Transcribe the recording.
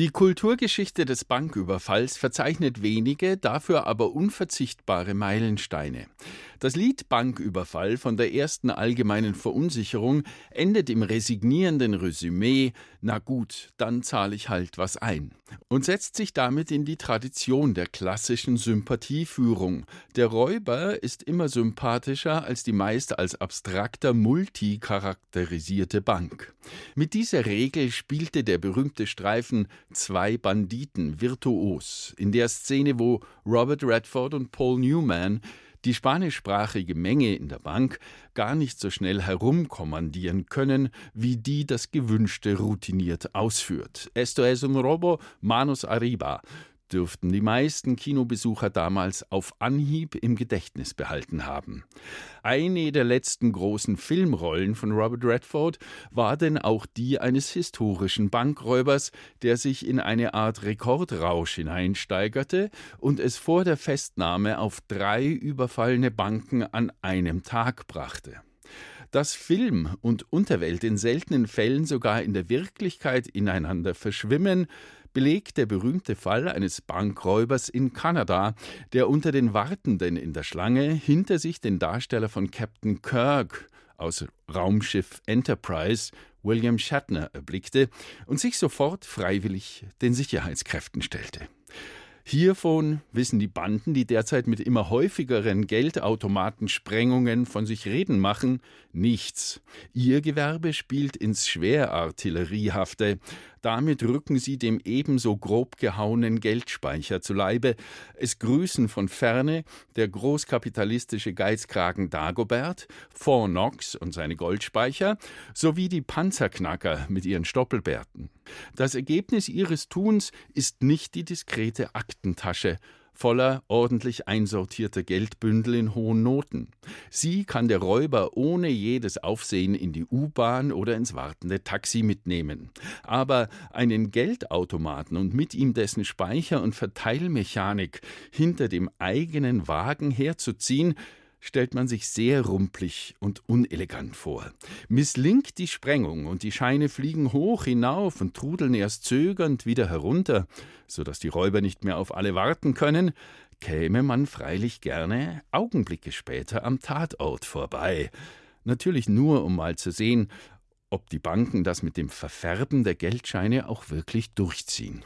Die Kulturgeschichte des Banküberfalls verzeichnet wenige, dafür aber unverzichtbare Meilensteine. Das Lied Banküberfall von der ersten allgemeinen Verunsicherung endet im resignierenden Resümee Na gut, dann zahle ich halt was ein und setzt sich damit in die Tradition der klassischen Sympathieführung. Der Räuber ist immer sympathischer als die meist als abstrakter multicharakterisierte Bank. Mit dieser Regel spielte der berühmte Streifen Zwei Banditen virtuos in der Szene, wo Robert Redford und Paul Newman die spanischsprachige Menge in der Bank gar nicht so schnell herumkommandieren können, wie die das Gewünschte routiniert ausführt. Esto es un robo, manos arriba dürften die meisten Kinobesucher damals auf Anhieb im Gedächtnis behalten haben. Eine der letzten großen Filmrollen von Robert Redford war denn auch die eines historischen Bankräubers, der sich in eine Art Rekordrausch hineinsteigerte und es vor der Festnahme auf drei überfallene Banken an einem Tag brachte. Dass Film und Unterwelt in seltenen Fällen sogar in der Wirklichkeit ineinander verschwimmen, belegt der berühmte Fall eines Bankräubers in Kanada, der unter den Wartenden in der Schlange hinter sich den Darsteller von Captain Kirk aus Raumschiff Enterprise, William Shatner, erblickte und sich sofort freiwillig den Sicherheitskräften stellte. Hiervon wissen die Banden, die derzeit mit immer häufigeren Geldautomatensprengungen von sich reden machen, nichts. Ihr Gewerbe spielt ins Schwerartilleriehafte. Damit rücken sie dem ebenso grob gehauenen Geldspeicher zu Leibe. Es grüßen von ferne der großkapitalistische Geizkragen Dagobert, Fort Knox und seine Goldspeicher sowie die Panzerknacker mit ihren Stoppelbärten. Das Ergebnis ihres Tuns ist nicht die diskrete Aktentasche, voller ordentlich einsortierter Geldbündel in hohen Noten. Sie kann der Räuber ohne jedes Aufsehen in die U-Bahn oder ins wartende Taxi mitnehmen. Aber einen Geldautomaten und mit ihm dessen Speicher und Verteilmechanik hinter dem eigenen Wagen herzuziehen, stellt man sich sehr rumpelig und unelegant vor. Misslingt die Sprengung und die Scheine fliegen hoch hinauf und trudeln erst zögernd wieder herunter, so dass die Räuber nicht mehr auf alle warten können, käme man freilich gerne Augenblicke später am Tatort vorbei. Natürlich nur, um mal zu sehen, ob die Banken das mit dem Verfärben der Geldscheine auch wirklich durchziehen.